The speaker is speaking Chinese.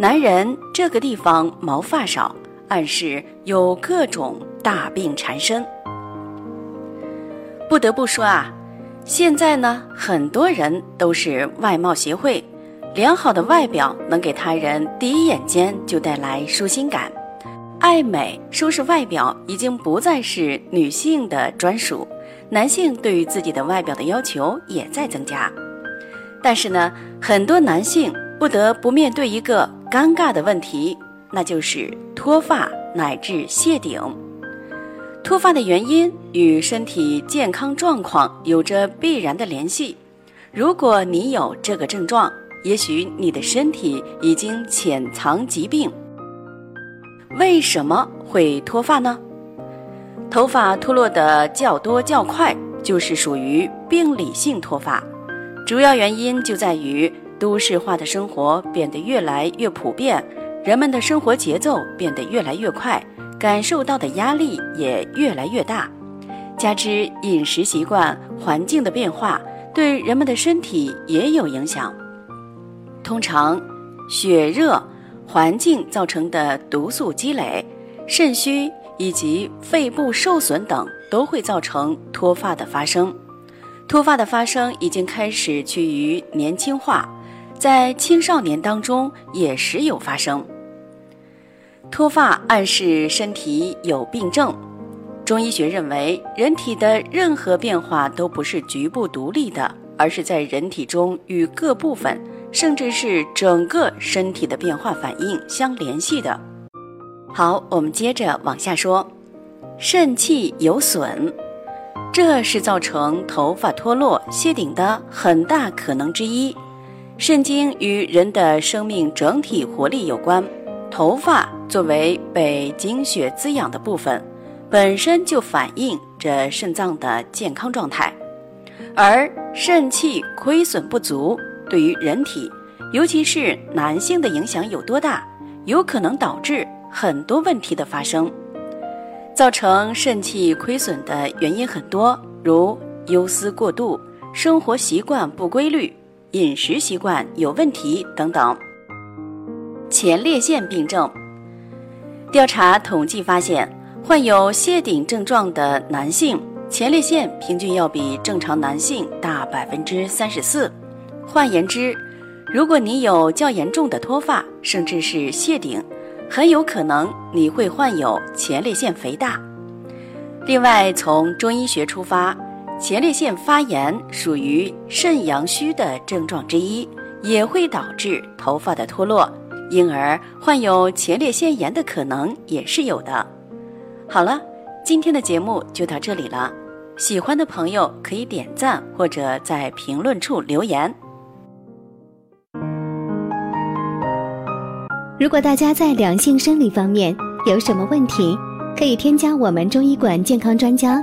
男人这个地方毛发少，暗示有各种大病缠身。不得不说啊，现在呢，很多人都是外貌协会，良好的外表能给他人第一眼间就带来舒心感。爱美、收拾外表已经不再是女性的专属，男性对于自己的外表的要求也在增加。但是呢，很多男性不得不面对一个尴尬的问题，那就是脱发乃至谢顶。脱发的原因与身体健康状况有着必然的联系。如果你有这个症状，也许你的身体已经潜藏疾病。为什么会脱发呢？头发脱落的较多较快，就是属于病理性脱发。主要原因就在于都市化的生活变得越来越普遍，人们的生活节奏变得越来越快，感受到的压力也越来越大，加之饮食习惯、环境的变化，对人们的身体也有影响。通常，血热、环境造成的毒素积累、肾虚以及肺部受损等，都会造成脱发的发生。脱发的发生已经开始趋于年轻化，在青少年当中也时有发生。脱发暗示身体有病症。中医学认为，人体的任何变化都不是局部独立的，而是在人体中与各部分，甚至是整个身体的变化反应相联系的。好，我们接着往下说，肾气有损。这是造成头发脱落、谢顶的很大可能之一。肾经与人的生命整体活力有关，头发作为被精血滋养的部分，本身就反映着肾脏的健康状态。而肾气亏损不足，对于人体，尤其是男性的影响有多大？有可能导致很多问题的发生。造成肾气亏损的原因很多，如忧思过度、生活习惯不规律、饮食习惯有问题等等。前列腺病症调查统计发现，患有谢顶症状的男性前列腺平均要比正常男性大百分之三十四。换言之，如果你有较严重的脱发，甚至是谢顶。很有可能你会患有前列腺肥大。另外，从中医学出发，前列腺发炎属于肾阳虚的症状之一，也会导致头发的脱落，因而患有前列腺炎的可能也是有的。好了，今天的节目就到这里了，喜欢的朋友可以点赞或者在评论处留言。如果大家在两性生理方面有什么问题，可以添加我们中医馆健康专家